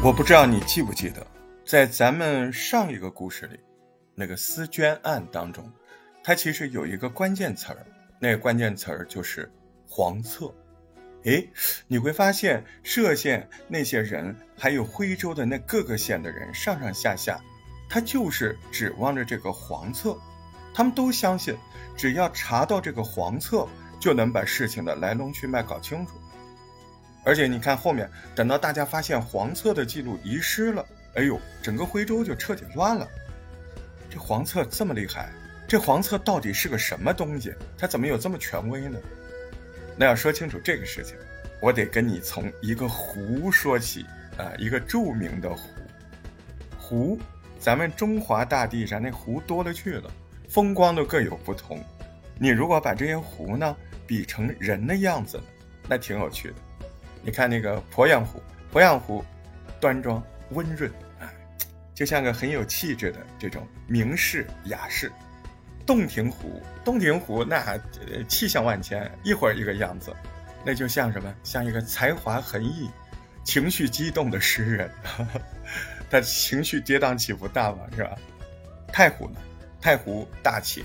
我不知道你记不记得，在咱们上一个故事里，那个思娟案当中，它其实有一个关键词儿，那个关键词儿就是黄册。诶，你会发现歙县那些人，还有徽州的那各个县的人，上上下下，他就是指望着这个黄册，他们都相信，只要查到这个黄册，就能把事情的来龙去脉搞清楚。而且你看后面，等到大家发现黄册的记录遗失了，哎呦，整个徽州就彻底乱了。这黄册这么厉害，这黄册到底是个什么东西？它怎么有这么权威呢？那要说清楚这个事情，我得跟你从一个湖说起啊，一个著名的湖。湖，咱们中华大地上那湖多了去了，风光都各有不同。你如果把这些湖呢比成人的样子，那挺有趣的。你看那个鄱阳湖，鄱阳湖端庄温润啊，就像个很有气质的这种名士雅士。洞庭湖，洞庭湖那气象万千，一会儿一个样子，那就像什么？像一个才华横溢、情绪激动的诗人，他情绪跌宕起伏大嘛，是吧？太湖呢？太湖大气，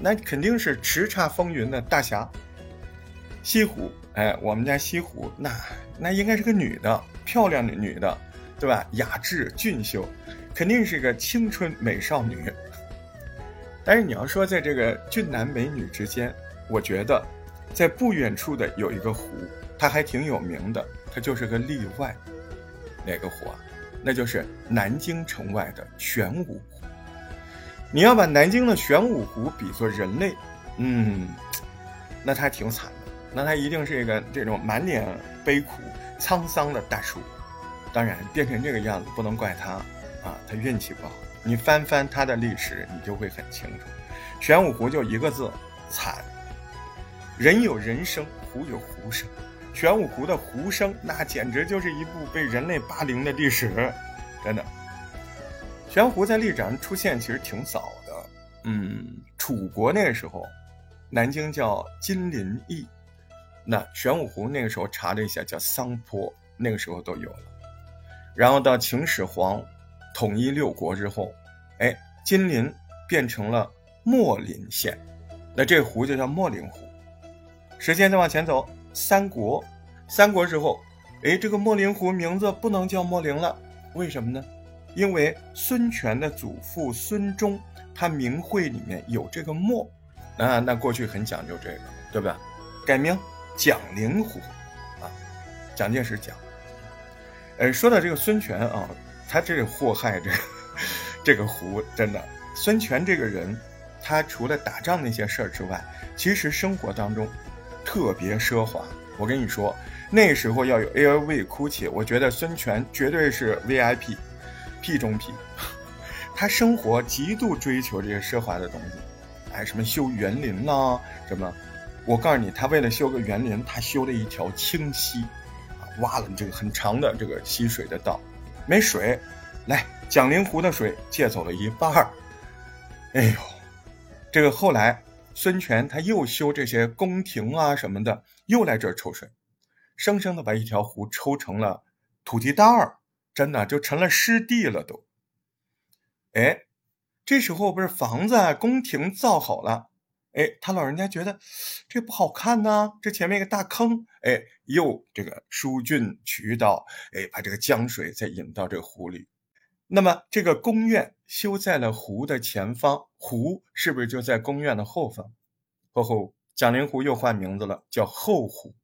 那肯定是叱咤风云的大侠。西湖，哎，我们家西湖，那那应该是个女的，漂亮的女的，对吧？雅致俊秀，肯定是个青春美少女。但是你要说在这个俊男美女之间，我觉得，在不远处的有一个湖，它还挺有名的，它就是个例外。哪个湖啊？那就是南京城外的玄武湖。你要把南京的玄武湖比作人类，嗯，那他挺惨，那他一定是一个这种满脸悲苦、沧桑的大叔。当然，变成这个样子不能怪他啊，他运气不好。你翻翻他的历史，你就会很清楚。玄武湖就一个字，惨。人有人生，湖有湖生。玄武湖的湖生，那简直就是一部被人类霸凌的历史，真的。玄武湖在历史上出现其实挺早的，嗯，楚国那个时候，南京叫金陵邑，那玄武湖那个时候查了一下叫桑坡，那个时候都有了。然后到秦始皇。统一六国之后，哎，金陵变成了秣陵县，那这湖就叫秣陵湖。时间再往前走，三国，三国之后，哎，这个秣陵湖名字不能叫秣陵了，为什么呢？因为孙权的祖父孙忠，他名讳里面有这个秣，啊，那过去很讲究这个，对吧？改名蒋灵虎，啊，蒋介石讲。呃，说到这个孙权啊。他这个祸害这 这个湖，真的。孙权这个人，他除了打仗那些事儿之外，其实生活当中特别奢华。我跟你说，那时候要有 LV、GUCCI，我觉得孙权绝对是 VIP，P 中 P。他生活极度追求这些奢华的东西，哎，什么修园林啦，什么。我告诉你，他为了修个园林，他修了一条清溪，啊，挖了这个很长的这个溪水的道。没水，来蒋陵湖的水借走了一半儿。哎呦，这个后来孙权他又修这些宫廷啊什么的，又来这儿抽水，生生的把一条湖抽成了土地蛋儿，真的就成了湿地了都。哎，这时候不是房子宫廷造好了。哎，他老人家觉得这不好看呢，这前面一个大坑，哎，又这个疏浚渠道，哎，把这个江水再引到这个湖里。那么这个宫苑修在了湖的前方，湖是不是就在宫苑的后方？后后蒋陵湖又换名字了，叫后湖。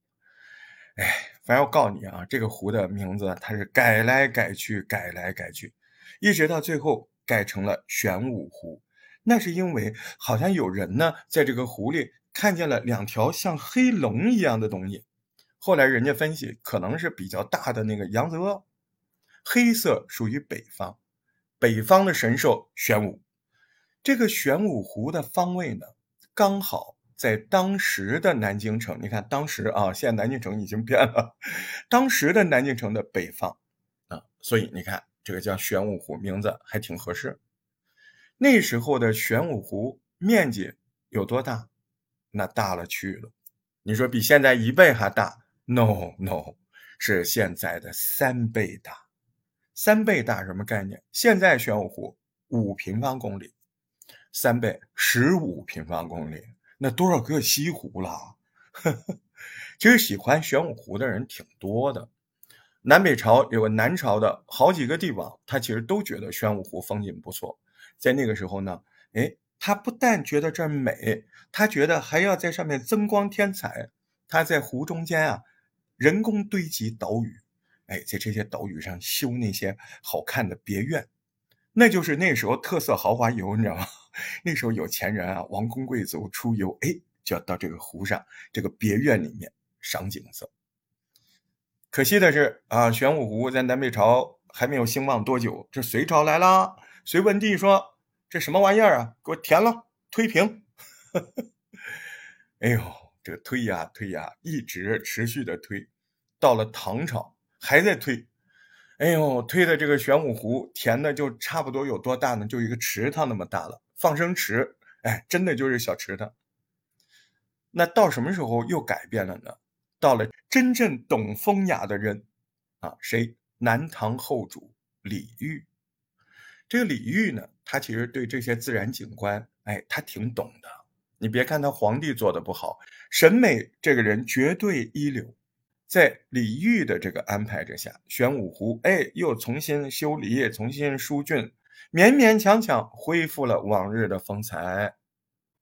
哎，反正我告你啊，这个湖的名字它是改来改去，改来改去，一直到最后改成了玄武湖。那是因为好像有人呢，在这个湖里看见了两条像黑龙一样的东西。后来人家分析，可能是比较大的那个扬子鳄。黑色属于北方，北方的神兽玄武。这个玄武湖的方位呢，刚好在当时的南京城。你看，当时啊，现在南京城已经变了，当时的南京城的北方啊，所以你看这个叫玄武湖，名字还挺合适。那时候的玄武湖面积有多大？那大了去了。你说比现在一倍还大？No No，是现在的三倍大，三倍大什么概念？现在玄武湖五平方公里，三倍十五平方公里，那多少个西湖了？其实喜欢玄武湖的人挺多的。南北朝有个南朝的好几个帝王，他其实都觉得玄武湖风景不错。在那个时候呢，哎，他不但觉得这儿美，他觉得还要在上面增光添彩。他在湖中间啊，人工堆积岛屿，哎，在这些岛屿上修那些好看的别院，那就是那时候特色豪华游，你知道吗？那时候有钱人啊，王公贵族出游，哎，就要到这个湖上这个别院里面赏景色。可惜的是啊，玄武湖在南北朝还没有兴旺多久，这隋朝来了，隋文帝说：“这什么玩意儿啊，给我填了，推平。”哎呦，这个推呀推呀，一直持续的推，到了唐朝还在推。哎呦，推的这个玄武湖填的就差不多有多大呢？就一个池塘那么大了，放生池。哎，真的就是小池塘。那到什么时候又改变了呢？到了真正懂风雅的人，啊，谁？南唐后主李煜。这个李煜呢，他其实对这些自然景观，哎，他挺懂的。你别看他皇帝做的不好，审美这个人绝对一流。在李煜的这个安排之下，玄武湖，哎，又重新修理，重新疏浚，勉勉强强恢复了往日的风采。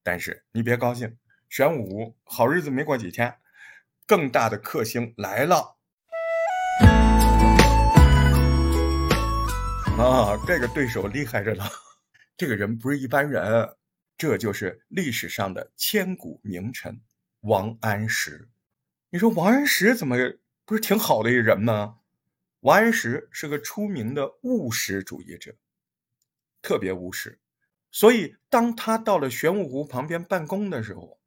但是你别高兴，玄武好日子没过几天。更大的克星来了啊！这个对手厉害着呢，这个人不是一般人，这就是历史上的千古名臣王安石。你说王安石怎么不是挺好的一个人吗？王安石是个出名的务实主义者，特别务实，所以当他到了玄武湖旁边办公的时候，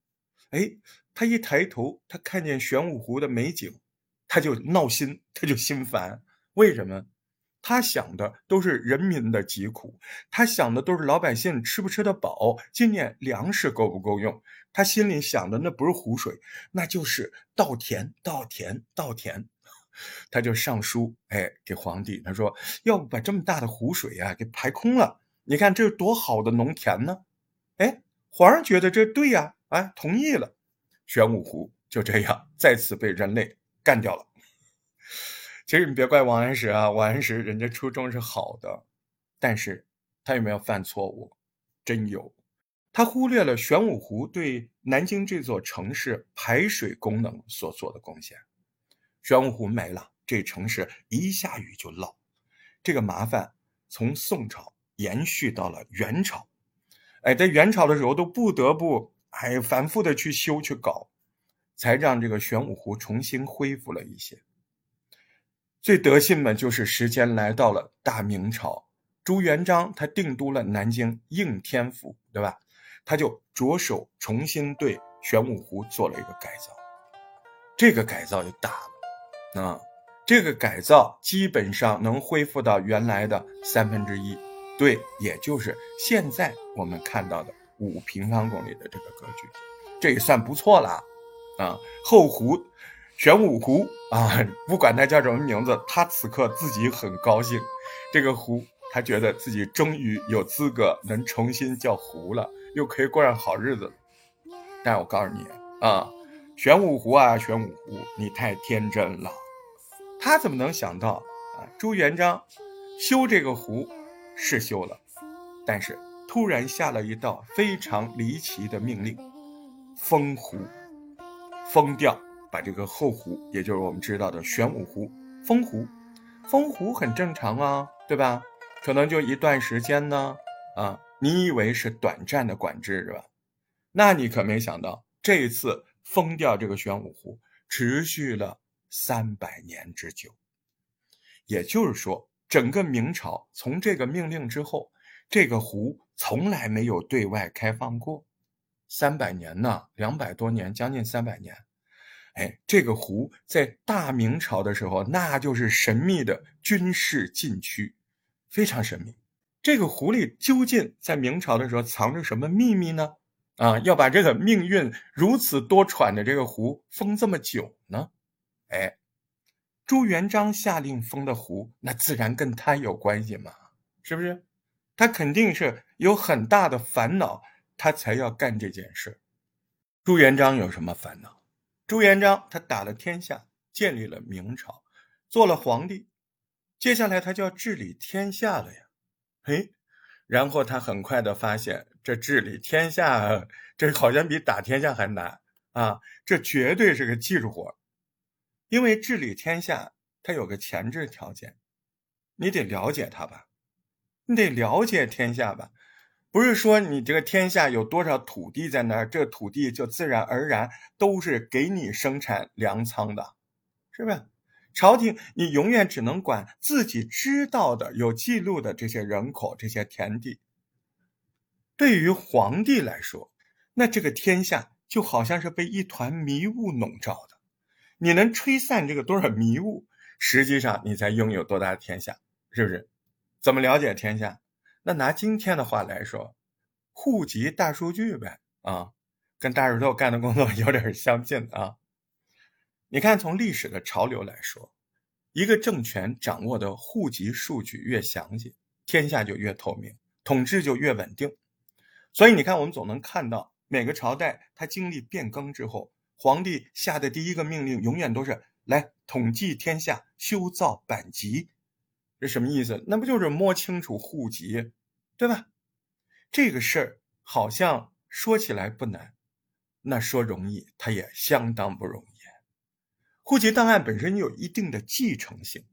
哎。他一抬头，他看见玄武湖的美景，他就闹心，他就心烦。为什么？他想的都是人民的疾苦，他想的都是老百姓吃不吃得饱，今年粮食够不够用。他心里想的那不是湖水，那就是稻田，稻田，稻田。他就上书，哎，给皇帝，他说要不把这么大的湖水啊给排空了？你看这多好的农田呢！哎，皇上觉得这对呀，哎，同意了。玄武湖就这样再次被人类干掉了。其实你别怪王安石啊，王安石人家初衷是好的，但是他有没有犯错误？真有，他忽略了玄武湖对南京这座城市排水功能所做的贡献。玄武湖没了，这城市一下雨就涝，这个麻烦从宋朝延续到了元朝。哎，在元朝的时候都不得不。哎反复的去修去搞，才让这个玄武湖重新恢复了一些。最得信的就是时间来到了大明朝，朱元璋他定都了南京应天府，对吧？他就着手重新对玄武湖做了一个改造。这个改造就大了，啊，这个改造基本上能恢复到原来的三分之一，对，也就是现在我们看到的。五平方公里的这个格局，这也算不错了，啊，后湖，玄武湖啊，不管它叫什么名字，他此刻自己很高兴，这个湖，他觉得自己终于有资格能重新叫湖了，又可以过上好日子。但我告诉你啊，玄武湖啊，玄武湖，你太天真了，他怎么能想到啊？朱元璋修这个湖是修了，但是。突然下了一道非常离奇的命令，封湖，封掉，把这个后湖，也就是我们知道的玄武湖封湖，封湖很正常啊，对吧？可能就一段时间呢，啊，你以为是短暂的管制是吧？那你可没想到，这一次封掉这个玄武湖，持续了三百年之久。也就是说，整个明朝从这个命令之后，这个湖。从来没有对外开放过，三百年呢，两百多年，将近三百年。哎，这个湖在大明朝的时候，那就是神秘的军事禁区，非常神秘。这个湖里究竟在明朝的时候藏着什么秘密呢？啊，要把这个命运如此多舛的这个湖封这么久呢？哎，朱元璋下令封的湖，那自然跟他有关系嘛，是不是？他肯定是有很大的烦恼，他才要干这件事。朱元璋有什么烦恼？朱元璋他打了天下，建立了明朝，做了皇帝，接下来他就要治理天下了呀。嘿，然后他很快的发现，这治理天下，这好像比打天下还难啊！这绝对是个技术活。因为治理天下，它有个前置条件，你得了解它吧，你得了解天下吧，不是说你这个天下有多少土地在那儿，这土地就自然而然都是给你生产粮仓的，是不是？朝廷你永远只能管自己知道的、有记录的这些人口、这些田地。对于皇帝来说，那这个天下就好像是被一团迷雾笼罩的。你能吹散这个多少迷雾？实际上，你才拥有多大的天下，是不是？怎么了解天下？那拿今天的话来说，户籍大数据呗，啊，跟大石头干的工作 有点相近啊。你看，从历史的潮流来说，一个政权掌握的户籍数据越详细，天下就越透明，统治就越稳定。所以你看，我们总能看到每个朝代它经历变更之后。皇帝下的第一个命令永远都是来统计天下，修造版籍，这什么意思？那不就是摸清楚户籍，对吧？这个事儿好像说起来不难，那说容易，它也相当不容易。户籍档案本身有一定的继承性，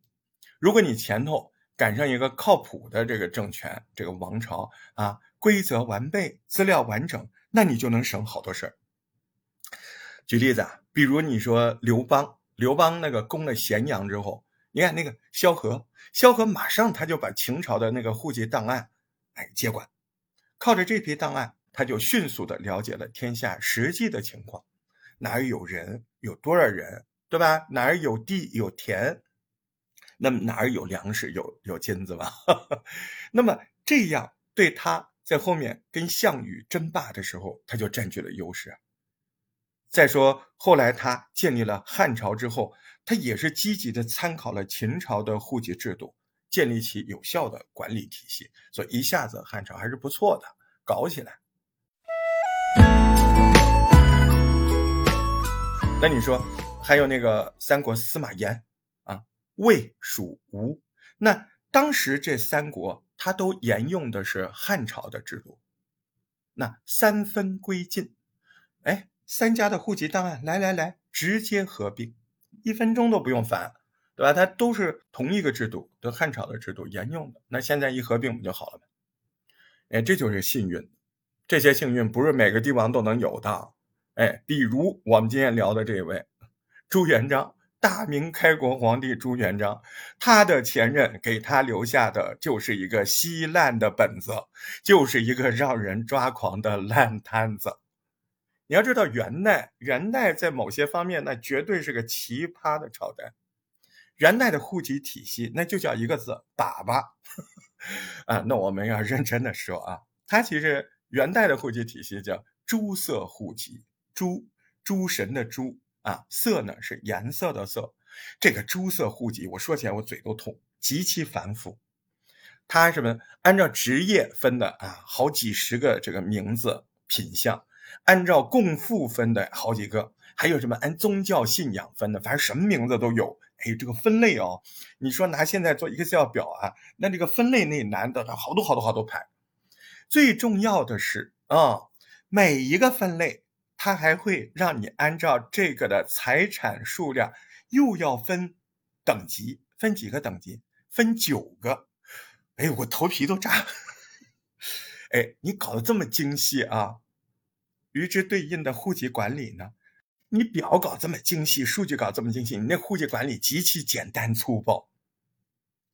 如果你前头赶上一个靠谱的这个政权、这个王朝啊，规则完备，资料完整，那你就能省好多事儿。举例子啊，比如你说刘邦，刘邦那个攻了咸阳之后，你看那个萧何，萧何马上他就把秦朝的那个户籍档案，哎接管，靠着这批档案，他就迅速的了解了天下实际的情况，哪儿有人，有多少人，对吧？哪儿有地有田，那么哪儿有粮食有有金子吧？那么这样对他在后面跟项羽争霸的时候，他就占据了优势。再说，后来他建立了汉朝之后，他也是积极的参考了秦朝的户籍制度，建立起有效的管理体系，所以一下子汉朝还是不错的，搞起来。那你说，还有那个三国司马炎啊，魏、蜀、吴，那当时这三国他都沿用的是汉朝的制度，那三分归晋，哎。三家的户籍档案，来来来，直接合并，一分钟都不用烦，对吧？它都是同一个制度，都汉朝的制度沿用的。那现在一合并不就好了吗？哎，这就是幸运，这些幸运不是每个帝王都能有的。哎，比如我们今天聊的这位朱元璋，大明开国皇帝朱元璋，他的前任给他留下的就是一个稀烂的本子，就是一个让人抓狂的烂摊子。你要知道，元代元代在某些方面那绝对是个奇葩的朝代。元代的户籍体系那就叫一个字“粑粑”啊。那我们要认真的说啊，它其实元代的户籍体系叫诸色户籍，诸诸神的诸啊，色呢是颜色的色。这个诸色户籍，我说起来我嘴都痛，极其繁复。它什么？按照职业分的啊，好几十个这个名字品相。按照共富分的好几个，还有什么按宗教信仰分的，反正什么名字都有。哎，这个分类哦，你说拿现在做 Excel 表啊，那这个分类那难的，好多好多好多排。最重要的是啊，每一个分类它还会让你按照这个的财产数量又要分等级，分几个等级？分九个。哎，我头皮都炸。哎，你搞得这么精细啊！与之对应的户籍管理呢？你表搞这么精细，数据搞这么精细，你那户籍管理极其简单粗暴。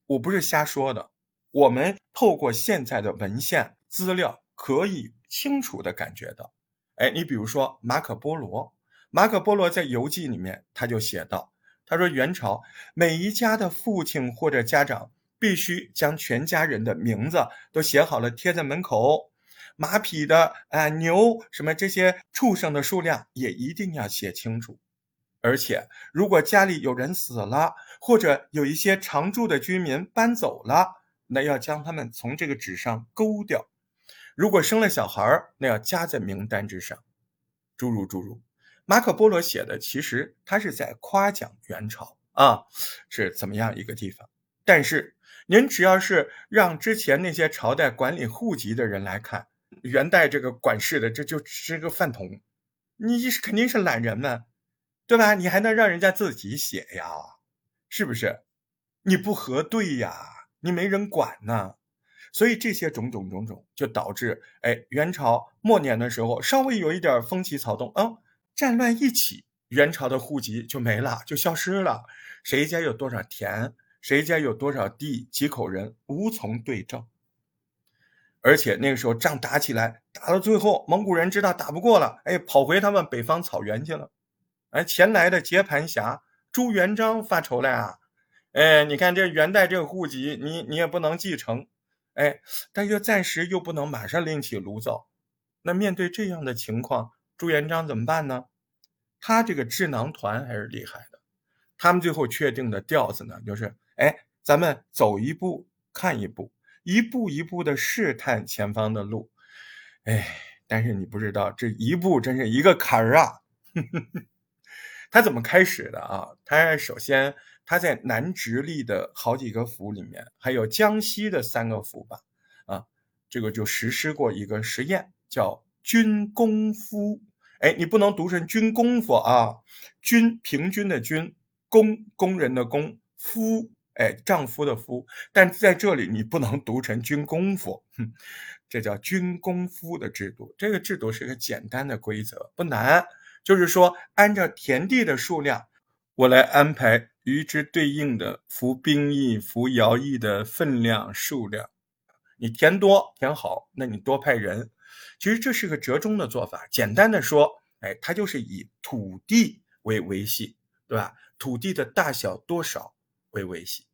我不是瞎说的，我们透过现在的文献资料可以清楚的感觉到。哎，你比如说马可波罗，马可波罗在游记里面他就写道：“他说元朝每一家的父亲或者家长必须将全家人的名字都写好了贴在门口。”马匹的啊牛什么这些畜生的数量也一定要写清楚，而且如果家里有人死了，或者有一些常住的居民搬走了，那要将他们从这个纸上勾掉。如果生了小孩儿，那要加在名单之上。诸如诸如，马可波罗写的其实他是在夸奖元朝啊，是怎么样一个地方。但是您只要是让之前那些朝代管理户籍的人来看，元代这个管事的，这就是个饭桶，你肯定是懒人嘛，对吧？你还能让人家自己写呀？是不是？你不核对呀？你没人管呢。所以这些种种种种，就导致哎，元朝末年的时候，稍微有一点风起草动啊，战乱一起，元朝的户籍就没了，就消失了。谁家有多少田，谁家有多少地，几口人无从对证。而且那个时候仗打起来，打到最后，蒙古人知道打不过了，哎，跑回他们北方草原去了。哎，前来的接盘侠朱元璋发愁了呀，哎，你看这元代这个户籍，你你也不能继承。哎，但又暂时又不能马上另起炉灶，那面对这样的情况，朱元璋怎么办呢？他这个智囊团还是厉害的，他们最后确定的调子呢，就是哎，咱们走一步看一步，一步一步的试探前方的路。哎，但是你不知道，这一步真是一个坎儿啊！他怎么开始的啊？他首先。他在南直隶的好几个府里面，还有江西的三个府吧，啊，这个就实施过一个实验，叫“军功夫”。哎，你不能读成“军功夫”啊，“军”平均的“军”，“工”工人的“工”，“夫”哎，丈夫的“夫”。但在这里你不能读成“军功夫”，哼，这叫“军功夫”的制度。这个制度是个简单的规则，不难，就是说按照田地的数量，我来安排。与之对应的服兵役、服徭役的分量、数量，你田多田好，那你多派人。其实这是个折中的做法。简单的说，哎，它就是以土地为维系，对吧？土地的大小多少为维系。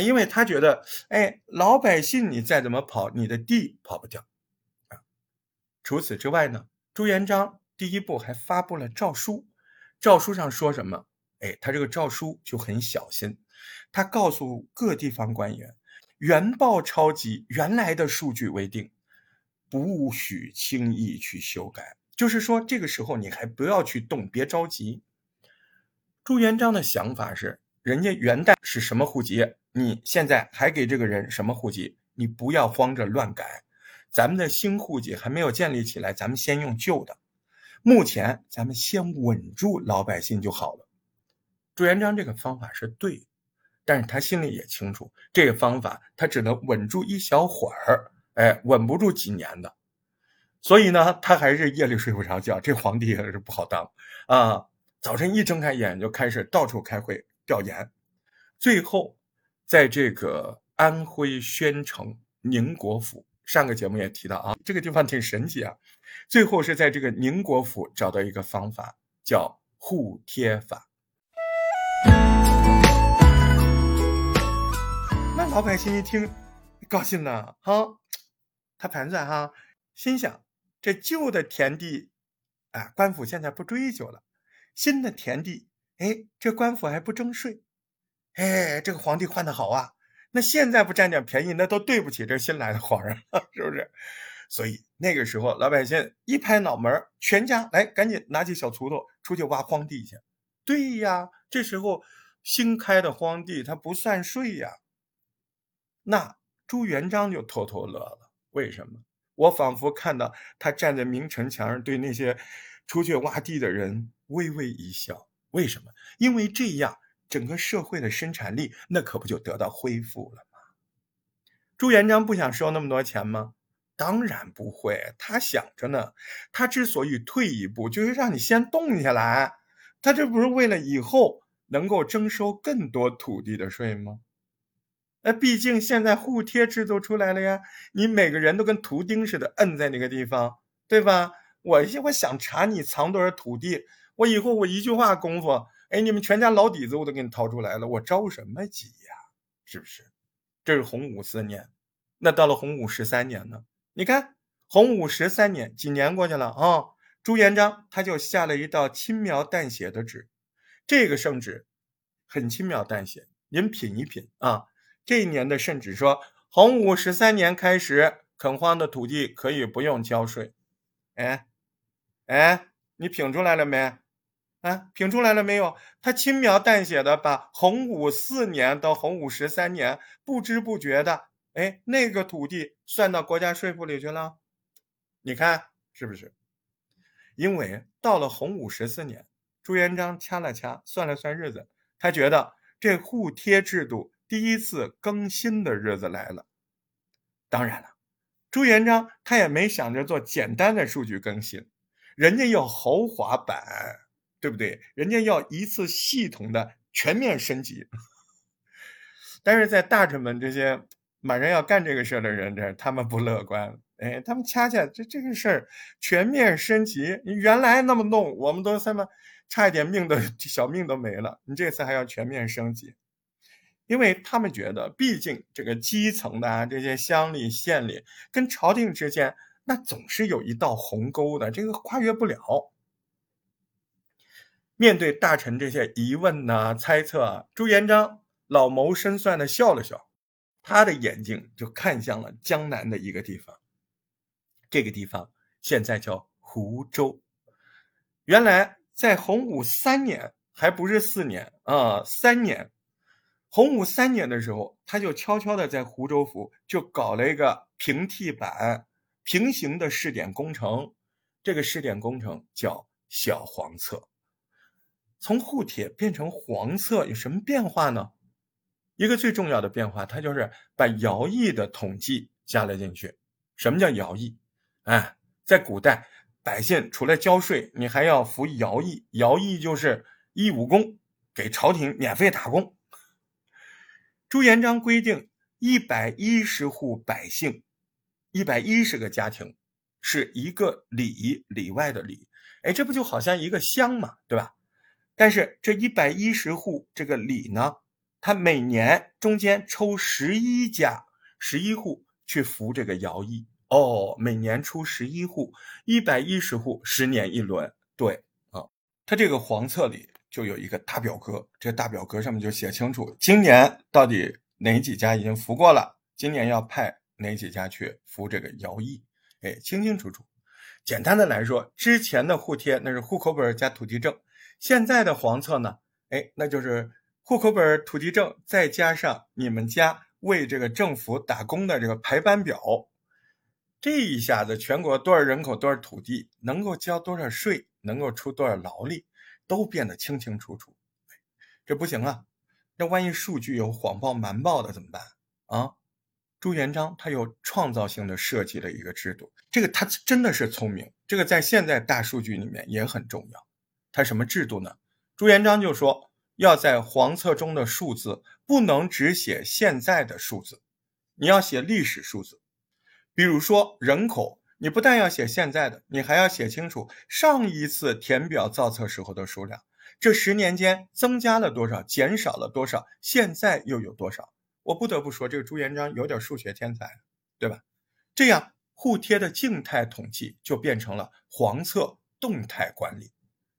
因为他觉得，哎，老百姓你再怎么跑，你的地跑不掉啊。除此之外呢，朱元璋第一步还发布了诏书，诏书上说什么？哎，他这个诏书就很小心，他告诉各地方官员，原报抄袭原来的数据为定，不许轻易去修改。就是说，这个时候你还不要去动，别着急。朱元璋的想法是，人家元代是什么户籍，你现在还给这个人什么户籍，你不要慌着乱改。咱们的新户籍还没有建立起来，咱们先用旧的。目前咱们先稳住老百姓就好了。朱元璋这个方法是对，但是他心里也清楚，这个方法他只能稳住一小会儿，哎，稳不住几年的。所以呢，他还是夜里睡不着觉。这皇帝还是不好当啊！早晨一睁开眼就开始到处开会调研，最后在这个安徽宣城宁国府，上个节目也提到啊，这个地方挺神奇啊。最后是在这个宁国府找到一个方法，叫护贴法。那老百姓一听，高兴呢，哈，他盘算哈，心想这旧的田地，啊，官府现在不追究了，新的田地，哎，这官府还不征税，哎，这个皇帝换的好啊，那现在不占点便宜，那都对不起这新来的皇上了，是不是？所以那个时候，老百姓一拍脑门，全家来，赶紧拿起小锄头出去挖荒地去。对呀，这时候新开的荒地它不算税呀。那朱元璋就偷偷乐了。为什么？我仿佛看到他站在明城墙上，对那些出去挖地的人微微一笑。为什么？因为这样整个社会的生产力那可不就得到恢复了吗？朱元璋不想收那么多钱吗？当然不会。他想着呢。他之所以退一步，就是让你先动下来。他这不是为了以后能够征收更多土地的税吗？那毕竟现在互贴制度出来了呀，你每个人都跟图钉似的摁在那个地方，对吧？我我想查你藏多少土地，我以后我一句话功夫，哎，你们全家老底子我都给你掏出来了，我着什么急呀？是不是？这是洪武四年，那到了洪武十三年呢？你看洪武十三年几年过去了啊？朱元璋他就下了一道轻描淡写的旨，这个圣旨很轻描淡写，您品一品啊。这一年的圣旨说，洪武十三年开始，垦荒的土地可以不用交税。哎，哎，你品出来了没？啊，品出来了没有？他轻描淡写的把洪武四年到洪武十三年，不知不觉的，哎，那个土地算到国家税赋里去了。你看是不是？因为到了洪武十四年，朱元璋掐了掐，算了算日子，他觉得这户贴制度。第一次更新的日子来了，当然了，朱元璋他也没想着做简单的数据更新，人家要豪华版，对不对？人家要一次系统的全面升级。但是在大臣们这些马上要干这个事儿的人这，他们不乐观，哎，他们恰恰这这个事儿全面升级，你原来那么弄，我们都他妈差一点命都小命都没了，你这次还要全面升级。因为他们觉得，毕竟这个基层的啊，这些乡里县里跟朝廷之间，那总是有一道鸿沟的，这个跨越不了。面对大臣这些疑问呐、猜测，朱元璋老谋深算的笑了笑，他的眼睛就看向了江南的一个地方。这个地方现在叫湖州。原来在洪武三年，还不是四年啊，三年。洪武三年的时候，他就悄悄的在湖州府就搞了一个平替版、平行的试点工程。这个试点工程叫小黄册。从户帖变成黄色有什么变化呢？一个最重要的变化，它就是把徭役的统计加了进去。什么叫徭役？哎，在古代，百姓除了交税，你还要服徭役。徭役就是义务工，给朝廷免费打工。朱元璋规定，一百一十户百姓，一百一十个家庭，是一个里里外的里，哎，这不就好像一个乡嘛，对吧？但是这一百一十户这个里呢，他每年中间抽十一家、十一户去服这个徭役，哦，每年出十一户，一百一十户，十年一轮，对啊，他这个黄册里。就有一个大表格，这大表格上面就写清楚，今年到底哪几家已经服过了，今年要派哪几家去服这个徭役，哎，清清楚楚。简单的来说，之前的户贴那是户口本加土地证，现在的黄册呢，哎，那就是户口本、土地证再加上你们家为这个政府打工的这个排班表，这一下子全国多少人口、多少土地，能够交多少税，能够出多少劳力。都变得清清楚楚，这不行啊！那万一数据有谎报瞒报的怎么办啊？朱元璋他有创造性的设计了一个制度，这个他真的是聪明。这个在现在大数据里面也很重要。他什么制度呢？朱元璋就说要在黄册中的数字不能只写现在的数字，你要写历史数字。比如说人口。你不但要写现在的，你还要写清楚上一次填表造册时候的数量，这十年间增加了多少，减少了多少，现在又有多少？我不得不说，这个朱元璋有点数学天才，对吧？这样户贴的静态统计就变成了黄册动态管理。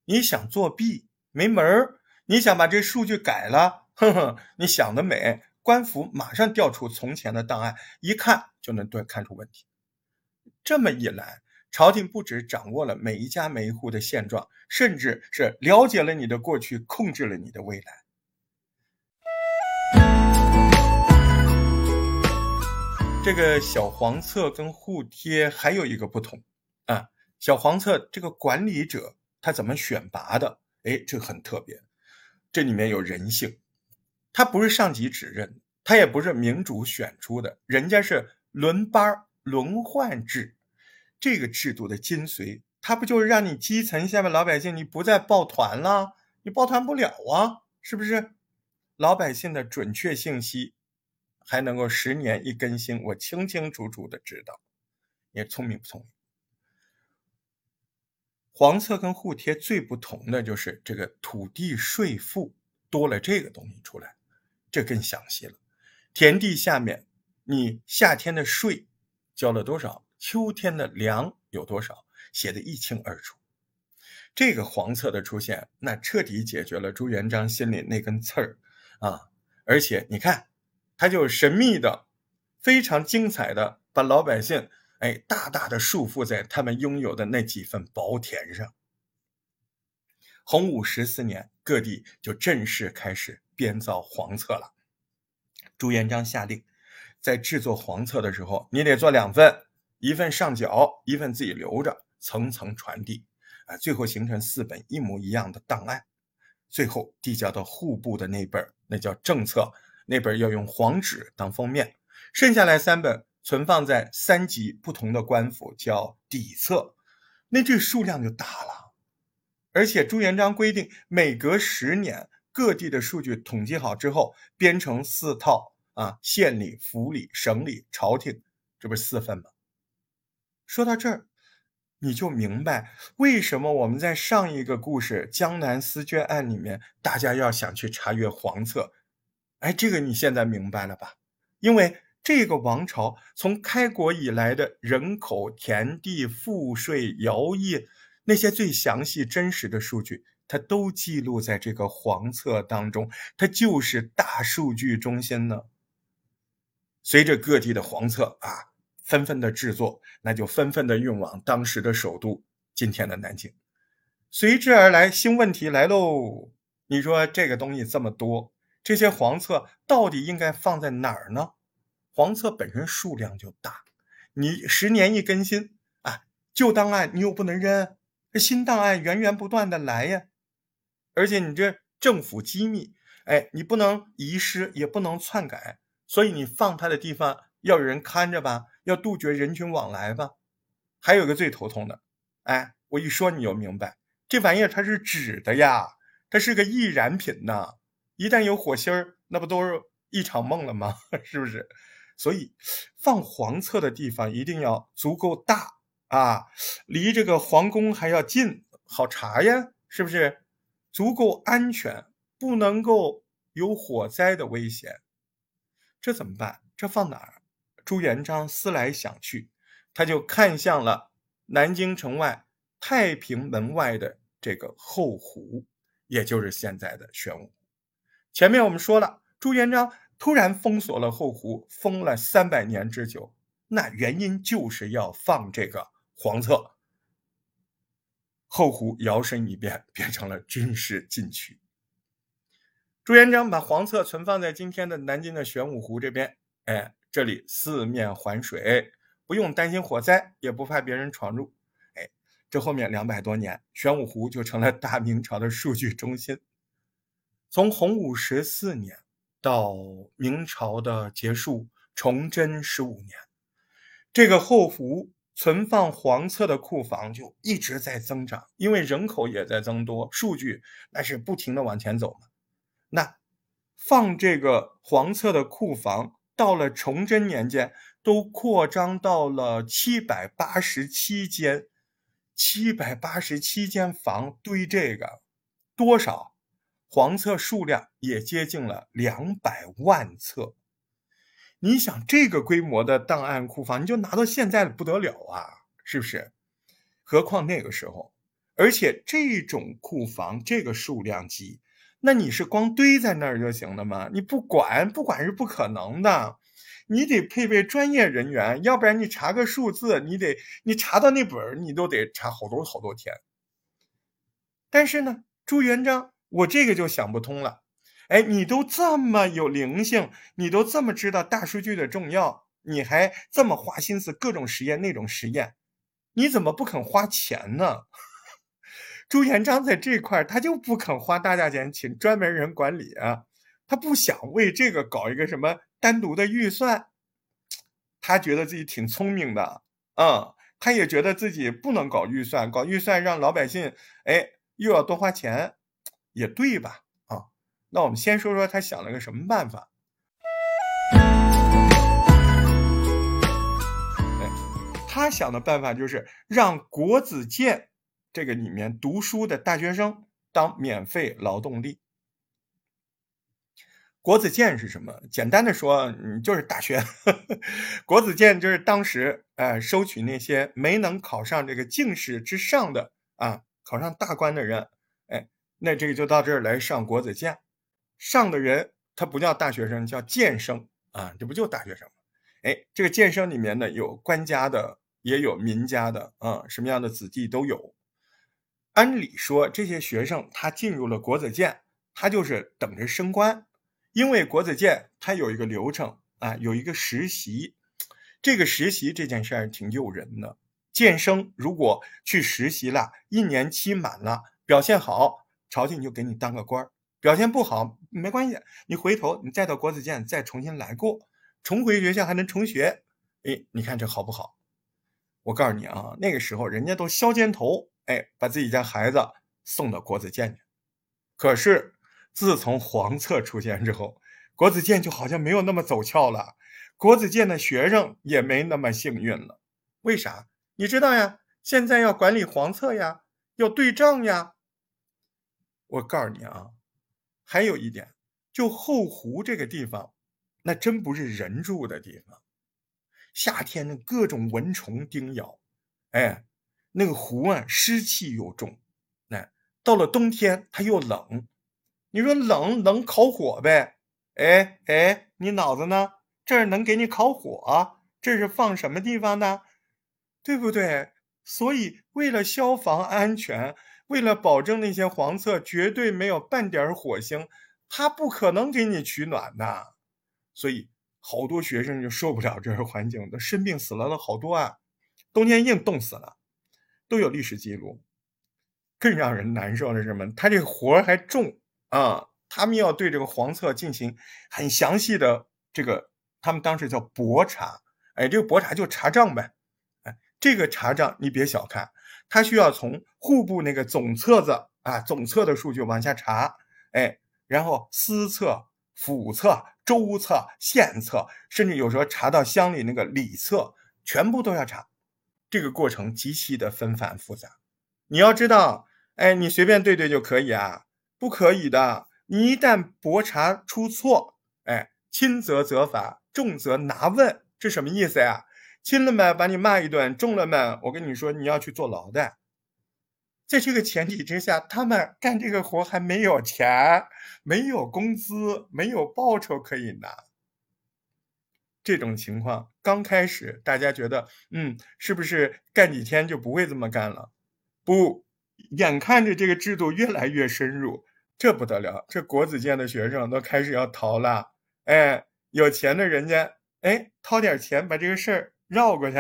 你想作弊没门儿，你想把这数据改了，哼哼，你想得美！官府马上调出从前的档案，一看就能对看出问题。这么一来，朝廷不止掌握了每一家每一户的现状，甚至是了解了你的过去，控制了你的未来。这个小黄册跟户贴还有一个不同啊，小黄册这个管理者他怎么选拔的？哎，这很特别，这里面有人性，他不是上级指认，他也不是民主选出的，人家是轮班轮换制。这个制度的精髓，它不就是让你基层下面老百姓你不再抱团了？你抱团不了啊，是不是？老百姓的准确信息还能够十年一更新，我清清楚楚的知道。你聪明不聪明？黄册跟户贴最不同的就是这个土地税赋多了这个东西出来，这更详细了。田地下面你夏天的税交了多少？秋天的粮有多少，写得一清二楚。这个黄册的出现，那彻底解决了朱元璋心里那根刺儿啊！而且你看，他就神秘的、非常精彩的把老百姓哎大大的束缚在他们拥有的那几份薄田上。洪武十四年，各地就正式开始编造黄册了。朱元璋下令，在制作黄册的时候，你得做两份，一份上缴，一份自己留着，层层传递，啊，最后形成四本一模一样的档案。最后递交到户部的那本，那叫正册，那本要用黄纸当封面，剩下来三本存放在三级不同的官府，叫底册。那这数量就大了。而且朱元璋规定，每隔十年，各地的数据统计好之后，编成四套啊，县里、府里、省里、朝廷，这不是四份吗？说到这儿，你就明白为什么我们在上一个故事《江南丝绢案》里面，大家要想去查阅黄册。哎，这个你现在明白了吧？因为这个王朝从开国以来的人口、田地、赋税、徭役。那些最详细、真实的数据，它都记录在这个黄册当中，它就是大数据中心呢。随着各地的黄册啊纷纷的制作，那就纷纷的运往当时的首都今天的南京。随之而来，新问题来喽。你说这个东西这么多，这些黄册到底应该放在哪儿呢？黄册本身数量就大，你十年一更新啊，旧档案你又不能扔。新档案源源不断的来呀，而且你这政府机密，哎，你不能遗失，也不能篡改，所以你放它的地方要有人看着吧，要杜绝人群往来吧。还有一个最头痛的，哎，我一说你就明白，这玩意儿它是纸的呀，它是个易燃品呐，一旦有火星儿，那不都是一场梦了吗？是不是？所以放黄册的地方一定要足够大。啊，离这个皇宫还要近，好查呀，是不是？足够安全，不能够有火灾的危险。这怎么办？这放哪儿？朱元璋思来想去，他就看向了南京城外太平门外的这个后湖，也就是现在的玄武。前面我们说了，朱元璋突然封锁了后湖，封了三百年之久，那原因就是要放这个。黄册，后湖摇身一变变成了军事禁区。朱元璋把黄册存放在今天的南京的玄武湖这边，哎，这里四面环水，不用担心火灾，也不怕别人闯入。哎，这后面两百多年，玄武湖就成了大明朝的数据中心。从洪武十四年到明朝的结束，崇祯十五年，这个后湖。存放黄册的库房就一直在增长，因为人口也在增多，数据那是不停的往前走嘛。那放这个黄册的库房，到了崇祯年间都扩张到了七百八十七间，七百八十七间房堆这个多少黄册数量也接近了两百万册。你想这个规模的档案库房，你就拿到现在的不得了啊，是不是？何况那个时候，而且这种库房这个数量级，那你是光堆在那儿就行了吗？你不管，不管是不可能的，你得配备专业人员，要不然你查个数字，你得你查到那本你都得查好多好多天。但是呢，朱元璋，我这个就想不通了。哎，你都这么有灵性，你都这么知道大数据的重要，你还这么花心思各种实验那种实验，你怎么不肯花钱呢？朱元璋在这块他就不肯花大价钱请专门人管理啊，他不想为这个搞一个什么单独的预算，他觉得自己挺聪明的，嗯，他也觉得自己不能搞预算，搞预算让老百姓哎又要多花钱，也对吧？啊那我们先说说他想了个什么办法。他想的办法就是让国子监这个里面读书的大学生当免费劳动力。国子监是什么？简单的说，嗯，就是大学。国子监就是当时呃收取那些没能考上这个进士之上的啊，考上大官的人，那这个就到这儿来上国子监。上的人他不叫大学生，叫监生啊，这不就大学生吗？哎，这个监生里面呢，有官家的，也有民家的啊，什么样的子弟都有。按理说，这些学生他进入了国子监，他就是等着升官，因为国子监它有一个流程啊，有一个实习。这个实习这件事儿挺诱人的。监生如果去实习了，一年期满了，表现好，朝廷就给你当个官儿。表现不好没关系，你回头你再到国子监再重新来过，重回学校还能重学。哎，你看这好不好？我告诉你啊，那个时候人家都削尖头，哎，把自己家孩子送到国子监去。可是自从黄册出现之后，国子监就好像没有那么走俏了，国子监的学生也没那么幸运了。为啥？你知道呀？现在要管理黄册呀，要对账呀。我告诉你啊。还有一点，就后湖这个地方，那真不是人住的地方。夏天呢，各种蚊虫叮咬，哎，那个湖啊，湿气又重。那到了冬天，它又冷。你说冷能烤火呗？哎哎，你脑子呢？这儿能给你烤火？这是放什么地方呢？对不对？所以为了消防安全。为了保证那些黄册绝对没有半点火星，他不可能给你取暖的，所以好多学生就受不了这个环境，都生病死了了好多啊，冬天硬冻死了，都有历史记录。更让人难受的是什么？他这个活还重啊，他们要对这个黄册进行很详细的这个，他们当时叫薄查，哎，这个薄查就查账呗，哎，这个查账你别小看。他需要从户部那个总册子啊，总册的数据往下查，哎，然后私册、府册、州册、县册，甚至有时候查到乡里那个里册，全部都要查。这个过程极其的纷繁复杂。你要知道，哎，你随便对对就可以啊？不可以的。你一旦驳查出错，哎，轻则责罚，重则拿问，这什么意思呀？轻了嘛，把你骂一顿；重了嘛，我跟你说，你要去坐牢的。在这个前提之下，他们干这个活还没有钱，没有工资，没有报酬可以拿。这种情况刚开始，大家觉得，嗯，是不是干几天就不会这么干了？不，眼看着这个制度越来越深入，这不得了，这国子监的学生都开始要逃了。哎，有钱的人家，哎，掏点钱把这个事儿。绕过去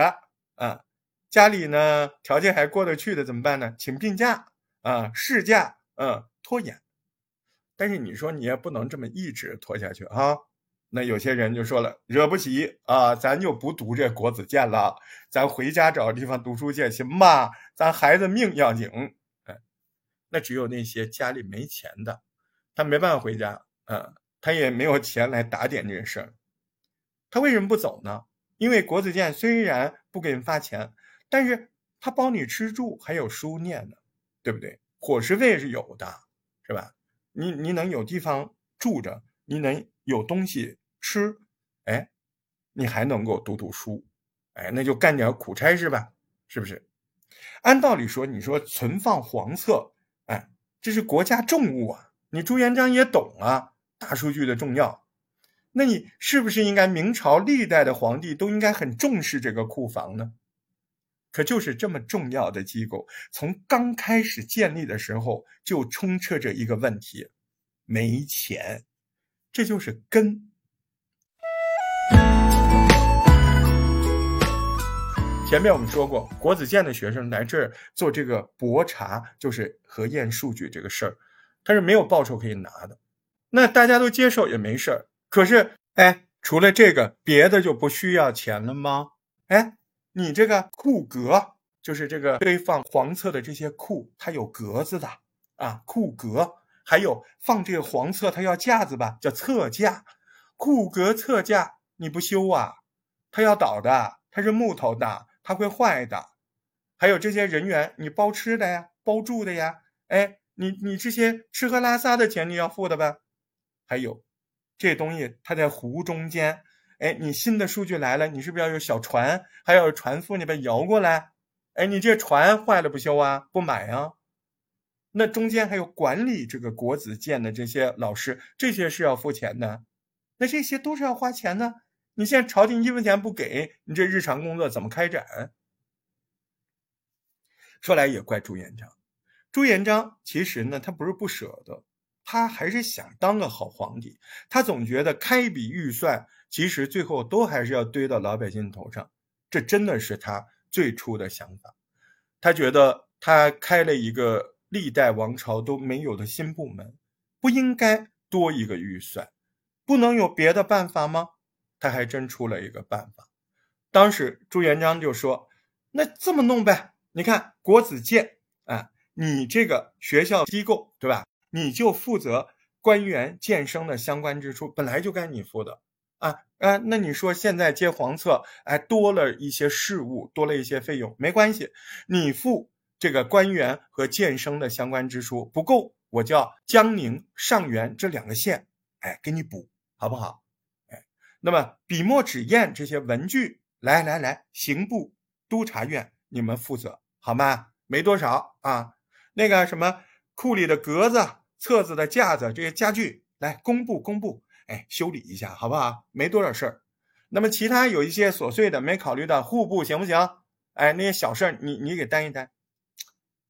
啊，家里呢条件还过得去的怎么办呢？请病假啊，事假，嗯，拖延。但是你说你也不能这么一直拖下去啊。那有些人就说了，惹不起啊，咱就不读这国子监了，咱回家找个地方读书去行吧？咱孩子命要紧。哎，那只有那些家里没钱的，他没办法回家，嗯，他也没有钱来打点这事儿，他为什么不走呢？因为国子监虽然不给人发钱，但是他包你吃住，还有书念呢，对不对？伙食费是有的，是吧？你你能有地方住着，你能有东西吃，哎，你还能够读读书，哎，那就干点苦差事吧，是不是？按道理说，你说存放黄册，哎，这是国家重物啊，你朱元璋也懂啊，大数据的重要。那你是不是应该明朝历代的皇帝都应该很重视这个库房呢？可就是这么重要的机构，从刚开始建立的时候就充斥着一个问题：没钱，这就是根。前面我们说过，国子监的学生来这儿做这个博查，就是核验数据这个事儿，他是没有报酬可以拿的。那大家都接受也没事儿。可是，哎，除了这个，别的就不需要钱了吗？哎，你这个库格，就是这个堆放黄册的这些库，它有格子的啊，库格。还有放这个黄册，它要架子吧，叫册架。库格册架你不修啊，它要倒的，它是木头的，它会坏的。还有这些人员，你包吃的呀，包住的呀，哎，你你这些吃喝拉撒的钱你要付的吧？还有。这东西它在湖中间，哎，你新的数据来了，你是不是要有小船，还要有船夫你把摇过来？哎，你这船坏了不修啊？不买啊？那中间还有管理这个国子监的这些老师，这些是要付钱的。那这些都是要花钱的。你现在朝廷一分钱不给你，这日常工作怎么开展？说来也怪朱元璋，朱元璋其实呢，他不是不舍得，他还是想当个好皇帝。他总觉得开笔预算，其实最后都还是要堆到老百姓头上。这真的是他最初的想法。他觉得他开了一个历代王朝都没有的新部门，不应该多一个预算，不能有别的办法吗？他还真出了一个办法，当时朱元璋就说：“那这么弄呗，你看国子监啊，你这个学校机构对吧？你就负责官员晋升的相关支出，本来就该你付的啊啊！那你说现在接黄册，哎，多了一些事务，多了一些费用，没关系，你付这个官员和晋升的相关支出不够，我叫江宁、上元这两个县，哎，给你补，好不好？”哎那么笔墨纸砚这些文具，来来来，刑部、督察院你们负责好吗？没多少啊。那个什么库里的格子、册子的架子这些家具，来工部工部，哎，修理一下好不好？没多少事儿。那么其他有一些琐碎的没考虑的，户部行不行？哎，那些小事儿你你给担一担。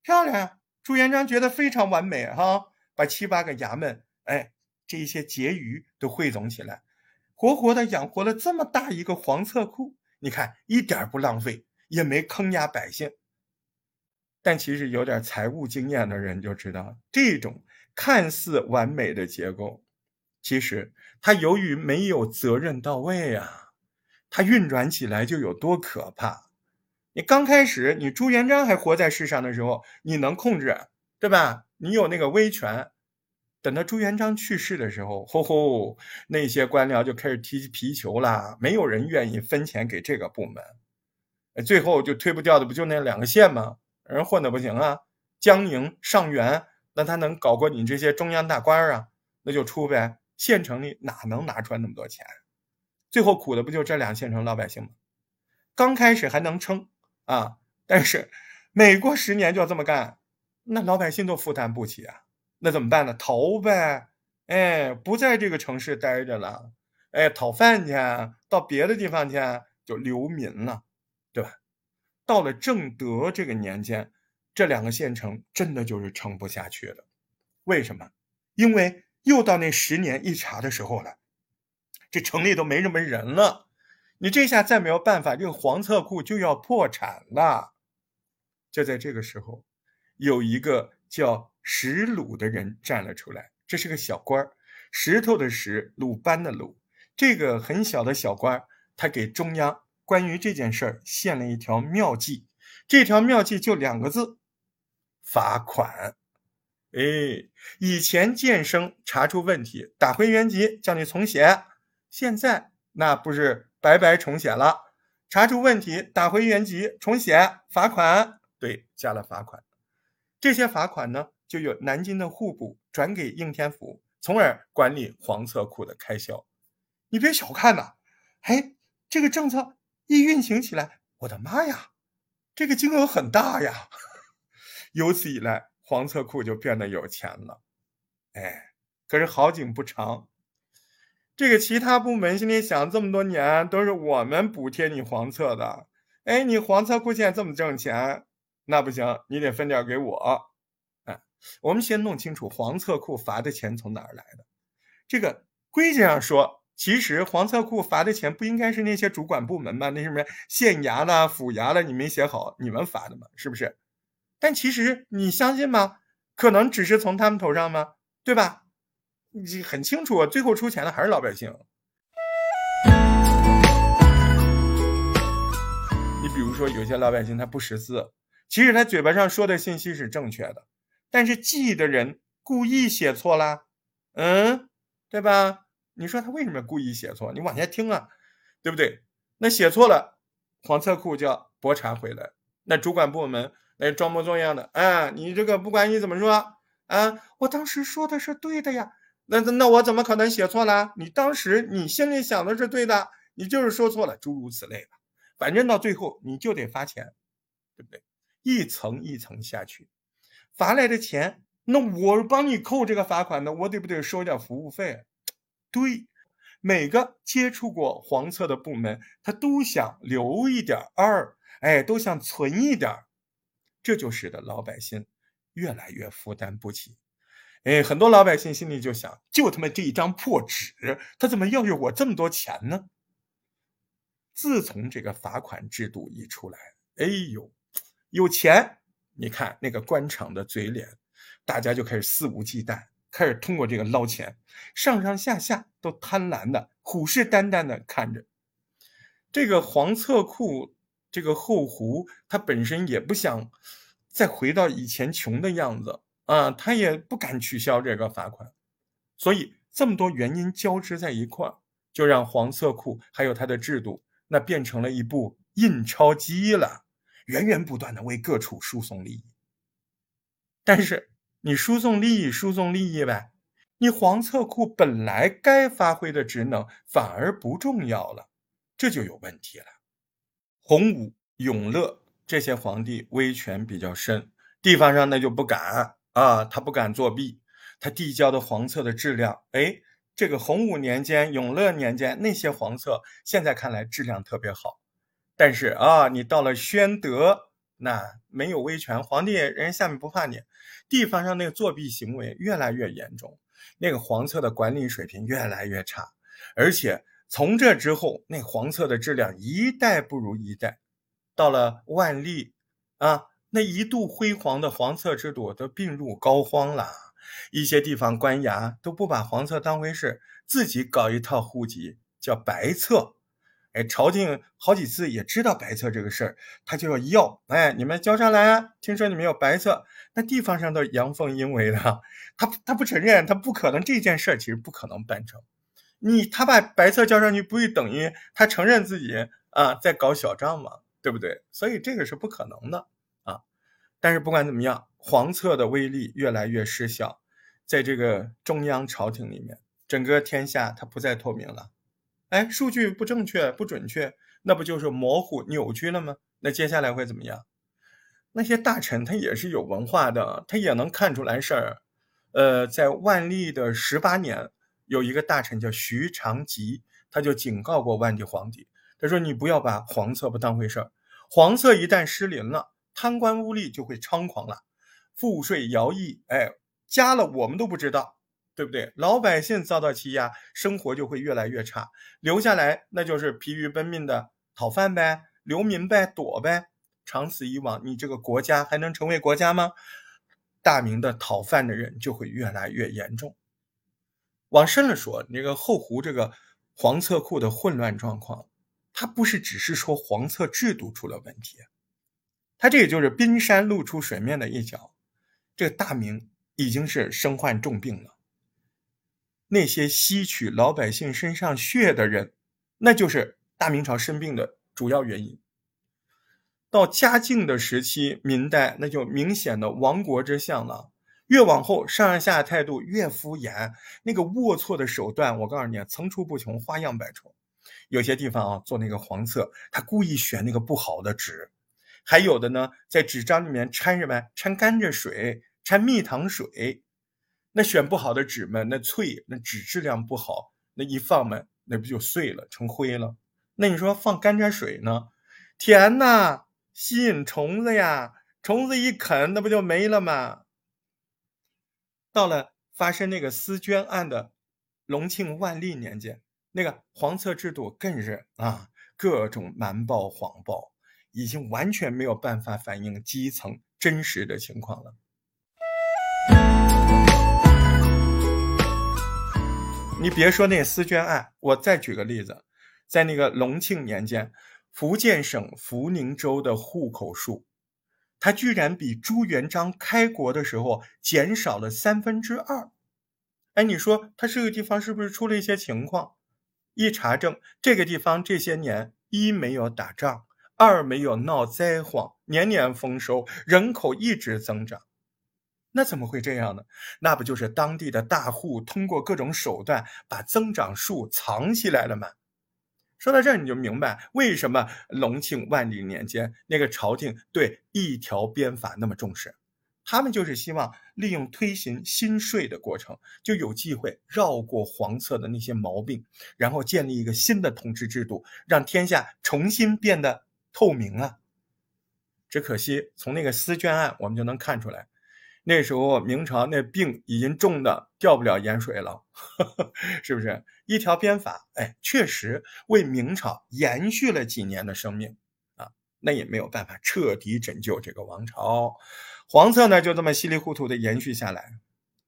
漂亮，朱元璋觉得非常完美哈，把七八个衙门，哎，这一些结余都汇总起来。活活的养活了这么大一个黄册库，你看一点不浪费，也没坑压百姓。但其实有点财务经验的人就知道，这种看似完美的结构，其实它由于没有责任到位啊，它运转起来就有多可怕。你刚开始，你朱元璋还活在世上的时候，你能控制，对吧？你有那个威权。等到朱元璋去世的时候，吼吼，那些官僚就开始踢皮球了，没有人愿意分钱给这个部门，最后就推不掉的不就那两个县吗？人混的不行啊，江宁、上元，那他能搞过你这些中央大官啊？那就出呗，县城里哪能拿出来那么多钱？最后苦的不就这两县城老百姓吗？刚开始还能撑啊，但是每过十年就要这么干，那老百姓都负担不起啊。那怎么办呢？逃呗，哎，不在这个城市待着了，哎，讨饭去，到别的地方去，就流民了，对吧？到了正德这个年间，这两个县城真的就是撑不下去了。为什么？因为又到那十年一查的时候了，这城里都没什么人了。你这下再没有办法，这个黄册库就要破产了。就在这个时候，有一个叫。石鲁的人站了出来，这是个小官儿，石头的石，鲁班的鲁。这个很小的小官儿，他给中央关于这件事儿献了一条妙计。这条妙计就两个字：罚款。哎，以前建生查出问题，打回原籍，叫你重写。现在那不是白白重写了？查出问题，打回原籍，重写，罚款。对，加了罚款。这些罚款呢？就由南京的户部转给应天府，从而管理黄册库的开销。你别小看呐，哎，这个政策一运行起来，我的妈呀，这个金额很大呀！由此以来，黄册库就变得有钱了。哎，可是好景不长，这个其他部门心里想：这么多年都是我们补贴你黄册的，哎，你黄册库现在这么挣钱，那不行，你得分点给我。哎我们先弄清楚黄册库罚的钱从哪儿来的。这个规矩上说，其实黄册库罚的钱不应该是那些主管部门吗？那什么县衙啦、府衙啦，你没写好，你们罚的吗？是不是？但其实你相信吗？可能只是从他们头上吗？对吧？你很清楚，最后出钱的还是老百姓。你比如说，有些老百姓他不识字，其实他嘴巴上说的信息是正确的。但是记的人故意写错了，嗯，对吧？你说他为什么故意写错？你往下听啊，对不对？那写错了，黄册库就要拨查回来。那主管部门那装模作样的，啊，你这个不管你怎么说啊，我当时说的是对的呀。那那我怎么可能写错了？你当时你心里想的是对的，你就是说错了，诸如此类的。反正到最后你就得罚钱，对不对？一层一层下去。罚来的钱，那我帮你扣这个罚款呢，我得不得收点服务费？对，每个接触过黄册的部门，他都想留一点儿，哎，都想存一点，这就使得老百姓越来越负担不起。哎，很多老百姓心里就想：就他妈这一张破纸，他怎么要有我这么多钱呢？自从这个罚款制度一出来，哎呦，有钱，你看那个官场的嘴脸，大家就开始肆无忌惮。开始通过这个捞钱，上上下下都贪婪的、虎视眈眈的看着这个黄册库。这个后湖他本身也不想再回到以前穷的样子啊，他也不敢取消这个罚款，所以这么多原因交织在一块儿，就让黄册库还有它的制度，那变成了一部印钞机了，源源不断的为各处输送利益。但是。你输送利益，输送利益呗。你黄册库本来该发挥的职能反而不重要了，这就有问题了。洪武、永乐这些皇帝威权比较深，地方上那就不敢啊，他不敢作弊，他递交的黄册的质量，哎，这个洪武年间、永乐年间那些黄册，现在看来质量特别好，但是啊，你到了宣德。那没有威权，皇帝人下面不怕你，地方上那个作弊行为越来越严重，那个黄册的管理水平越来越差，而且从这之后，那黄册的质量一代不如一代，到了万历啊，那一度辉煌的黄册制度都病入膏肓了，一些地方官衙都不把黄册当回事，自己搞一套户籍叫白册。哎，朝廷好几次也知道白册这个事儿，他就要要，哎，你们交上来啊。听说你们有白册，那地方上都阳奉阴违的，他他不承认，他不可能这件事儿其实不可能办成。你他把白册交上去，不会等于他承认自己啊在搞小账吗？对不对？所以这个是不可能的啊。但是不管怎么样，黄册的威力越来越失效，在这个中央朝廷里面，整个天下它不再透明了。哎，数据不正确、不准确，那不就是模糊、扭曲了吗？那接下来会怎么样？那些大臣他也是有文化的，他也能看出来事儿。呃，在万历的十八年，有一个大臣叫徐长吉，他就警告过万历皇帝，他说：“你不要把黄册不当回事儿，黄册一旦失灵了，贪官污吏就会猖狂了，赋税徭役，哎，加了我们都不知道。”对不对？老百姓遭到欺压，生活就会越来越差，留下来那就是疲于奔命的讨饭呗，流民呗，躲呗。长此以往，你这个国家还能成为国家吗？大明的讨饭的人就会越来越严重。往深了说，那个后湖这个黄册库的混乱状况，它不是只是说黄册制度出了问题，它这个就是冰山露出水面的一角。这个大明已经是身患重病了。那些吸取老百姓身上血的人，那就是大明朝生病的主要原因。到嘉靖的时期，明代那就明显的亡国之相了。越往后，上上下态度越敷衍，那个龌龊的手段，我告诉你，层出不穷，花样百出。有些地方啊，做那个黄册，他故意选那个不好的纸；还有的呢，在纸张里面掺什么？掺甘蔗水，掺蜜糖水。那选不好的纸嘛，那脆，那纸质量不好，那一放嘛，那不就碎了，成灰了？那你说放甘蔗水呢？甜呐，吸引虫子呀，虫子一啃，那不就没了吗？到了发生那个丝绢案的隆庆万历年间，那个黄册制度更是啊，各种瞒报谎报，已经完全没有办法反映基层真实的情况了。你别说那丝绢案，我再举个例子，在那个隆庆年间，福建省福宁州的户口数，它居然比朱元璋开国的时候减少了三分之二。哎，你说它这个地方是不是出了一些情况？一查证，这个地方这些年一没有打仗，二没有闹灾荒，年年丰收，人口一直增长。那怎么会这样呢？那不就是当地的大户通过各种手段把增长数藏起来了吗？说到这儿，你就明白为什么隆庆万历年间那个朝廷对一条鞭法那么重视。他们就是希望利用推行新税的过程，就有机会绕过黄册的那些毛病，然后建立一个新的统治制度，让天下重新变得透明啊。只可惜，从那个丝绢案，我们就能看出来，那时候明朝那病已经重的掉不了盐水了，是不是？一条鞭法，哎，确实为明朝延续了几年的生命啊，那也没有办法彻底拯救这个王朝。黄册呢，就这么稀里糊涂的延续下来。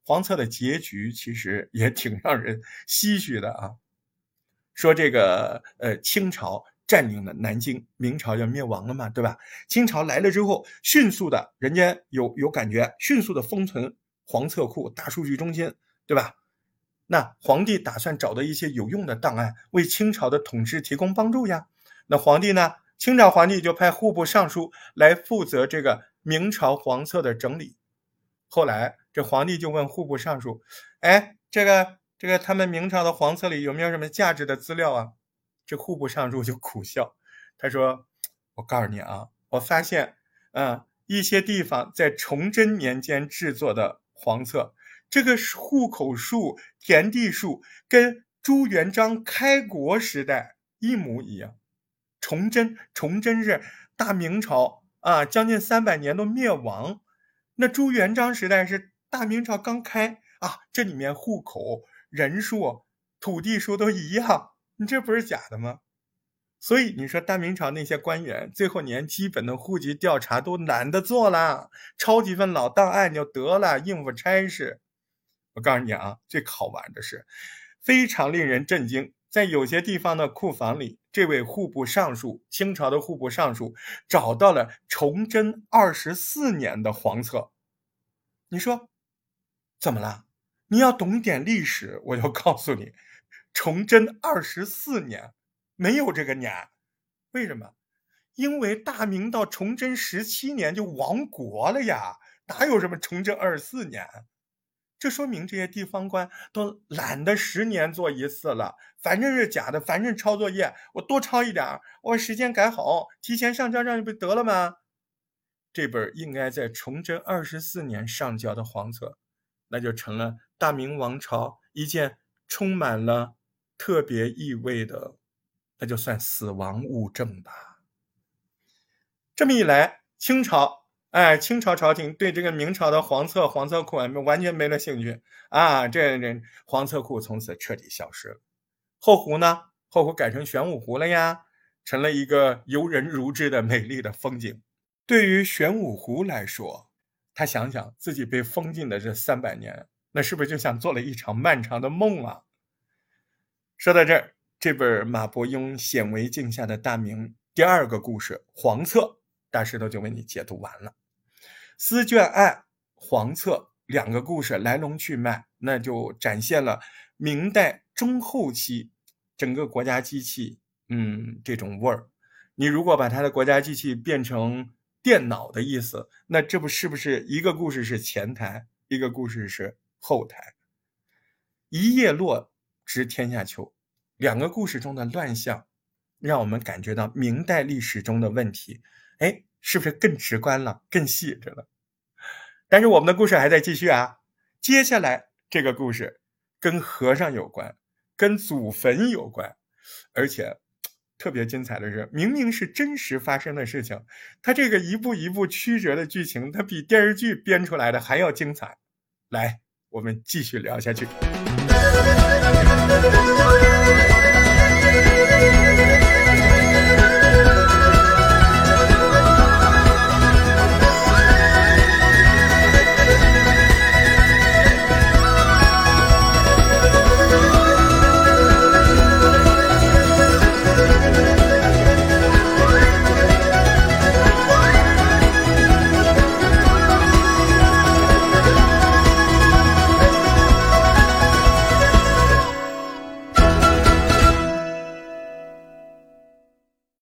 黄册的结局其实也挺让人唏嘘的啊，说这个呃清朝。占领了南京，明朝要灭亡了嘛，对吧？清朝来了之后，迅速的，人家有有感觉，迅速的封存黄册库、大数据中心，对吧？那皇帝打算找到一些有用的档案，为清朝的统治提供帮助呀。那皇帝呢？清朝皇帝就派户部尚书来负责这个明朝黄册的整理。后来这皇帝就问户部尚书：“哎，这个这个，他们明朝的黄册里有没有什么价值的资料啊？”这户部尚书就苦笑，他说：“我告诉你啊，我发现，嗯，一些地方在崇祯年间制作的黄册，这个户口数、田地数跟朱元璋开国时代一模一样。崇祯，崇祯是大明朝啊，将近三百年都灭亡。那朱元璋时代是大明朝刚开啊，这里面户口、人数、土地数都一样。”你这不是假的吗？所以你说大明朝那些官员最后连基本的户籍调查都懒得做了，抄几份老档案就得了，应付差事。我告诉你啊，最好玩的是，非常令人震惊，在有些地方的库房里，这位户部尚书，清朝的户部尚书找到了崇祯二十四年的黄册。你说怎么了？你要懂点历史，我就告诉你。崇祯二十四年，没有这个年，为什么？因为大明到崇祯十七年就亡国了呀，哪有什么崇祯二十四年？这说明这些地方官都懒得十年做一次了，反正是假的，反正抄作业，我多抄一点，我时间改好，提前上交上去不得了吗？这本应该在崇祯二十四年上交的黄册，那就成了大明王朝一件充满了。特别意味的，那就算死亡物证吧。这么一来，清朝，哎，清朝朝廷对这个明朝的黄册、黄册库完全没了兴趣啊！这这黄册库从此彻底消失了。后湖呢？后湖改成玄武湖了呀，成了一个游人如织的美丽的风景。对于玄武湖来说，他想想自己被封禁的这三百年，那是不是就像做了一场漫长的梦啊？说到这儿，这本马伯庸显微镜下的大明第二个故事《黄册》，大石头就为你解读完了。丝绢案、黄册两个故事来龙去脉，那就展现了明代中后期整个国家机器，嗯，这种味儿。你如果把他的国家机器变成电脑的意思，那这不是不是一个故事是前台，一个故事是后台？一叶落。知天下秋，两个故事中的乱象，让我们感觉到明代历史中的问题，哎，是不是更直观了，更细致了？但是我们的故事还在继续啊！接下来这个故事跟和尚有关，跟祖坟有关，而且特别精彩的是，明明是真实发生的事情，它这个一步一步曲折的剧情，它比电视剧编出来的还要精彩。来，我们继续聊下去。啊。